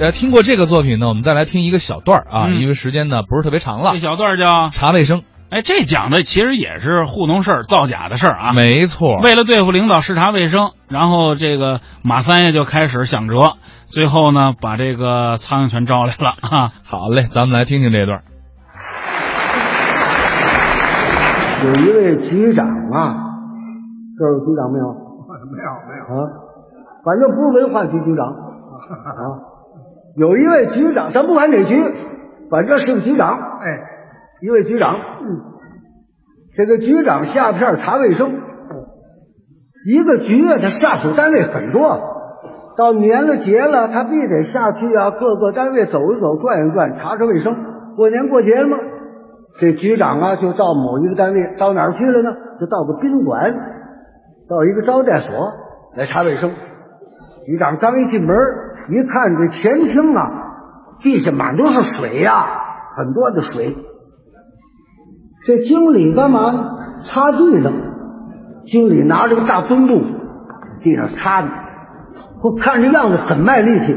呃，听过这个作品呢，我们再来听一个小段儿啊，嗯因为时间呢不是特别长了这。小段叫查卫生，哎，这讲的其实也是糊弄事儿、造假的事儿啊。没错。为了对付领导视察卫生，然后这个马三爷就开始想辙，最后呢把这个苍蝇全招来了啊。好嘞，咱们来听听这段儿。有一位局长啊，这儿有局长没有？没有没有，啊，反正不是文化局局长 啊。有一位局长，咱不管哪局，反正是个局长。哎，一位局长，嗯，这个局长下片查卫生，一个局啊，他下属单位很多，到年了节了，他必得下去啊，各个单位走一走，转一转，查查卫生。过年过节了嘛，这局长啊，就到某一个单位，到哪儿去了呢？就到个宾馆，到一个招待所来查卫生。局长刚一进门，一看这前厅啊，地下满都是水呀、很多的水。这经理干嘛呢？擦地呢。经理拿着个大墩布，地上擦呢。我看这样子很卖力气，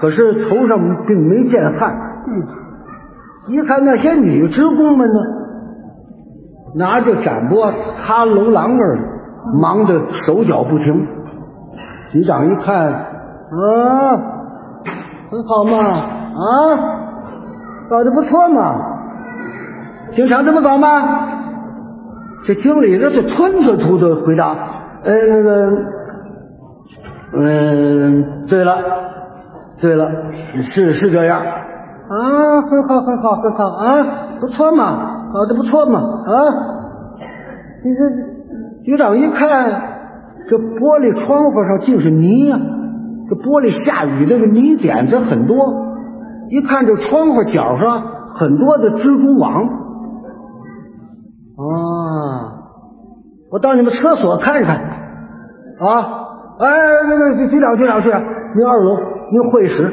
可是头上并没见汗。嗯一看那些女职工们呢，拿着展钵擦楼廊那儿，忙得手脚不停。局长一看，啊，很好嘛，啊，搞得不错嘛。经常这么搞吗？这经理那是吞吞吐吐回答：“呃，那个，嗯，对了，对了，是是这样啊，很好，很好，很好啊，不错嘛，搞得不错嘛啊。你这局长一看，这玻璃窗户上尽是泥呀、这玻璃下雨那个泥点子很多，一看这窗户角上很多的蜘蛛网。啊，我到你们厕所看一看啊！哎，那个局长，局长，局长，您二楼，您会议室，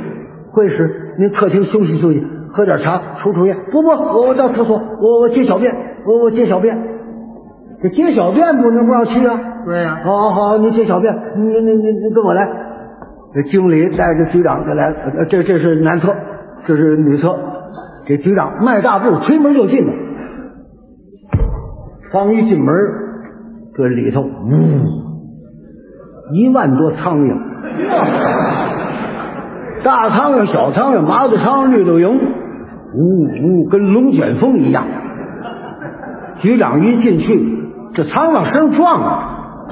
会议室，您客厅休息休息，喝点茶，抽抽烟。不不，我我到厕所，我我接小便，我我接小便。这接小便不能不让去啊！对呀、好好好，你接小便，你你你你跟我来。这经理带着局长就来了，这这是男厕，这是女厕。这局长迈大步推门就进了，刚一进门，这里头呜，一万多苍蝇，大苍蝇、小苍蝇、麻子苍蝇、绿豆蝇，呜呜，跟龙卷风一样。局长一进去，这苍蝇身撞啊，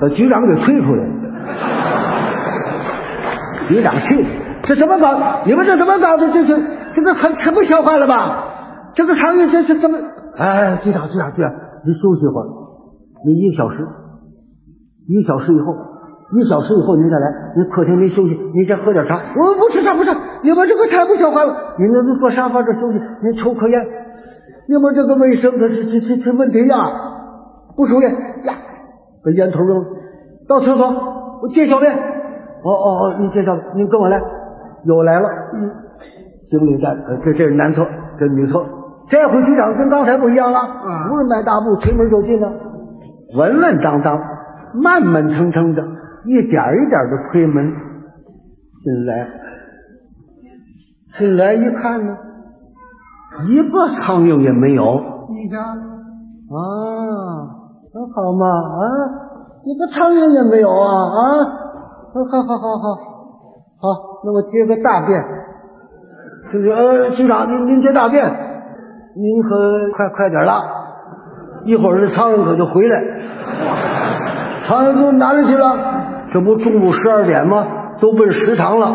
把局长给推出来了。局长气，这怎么搞？你们这怎么搞的？这这这个很太不消化了吧？这个苍蝇这这怎么？哎，局长局长局长，你休息一会儿，你一小时，一个小时以后，一小时以后您再来，您客厅您休息，您先喝点茶。我们不吃茶不吃，你们这个太不消化了。您您坐沙发这休息，您抽颗烟，你们这个卫生可是这这这问题呀！不熟练呀，把烟头扔了，到厕所我接小便。哦哦哦，你介绍，您跟我来，有来了。嗯，经理在，呃这这是男厕，这女厕。这回局长跟刚才不一样了，嗯不是迈大步推门就进了，稳稳当当，慢慢腾腾的，一点一点的推门进来。进来一看呢，一个苍蝇也没有。你看，啊，很好嘛啊，一个苍蝇也没有啊啊，好好好好好，好，那我接个大便，就是呃，局长您您接大便，您可快快点了，一会儿这苍蝇可就回来，苍蝇都哪里去了？这不中午十二点吗？都奔食堂了。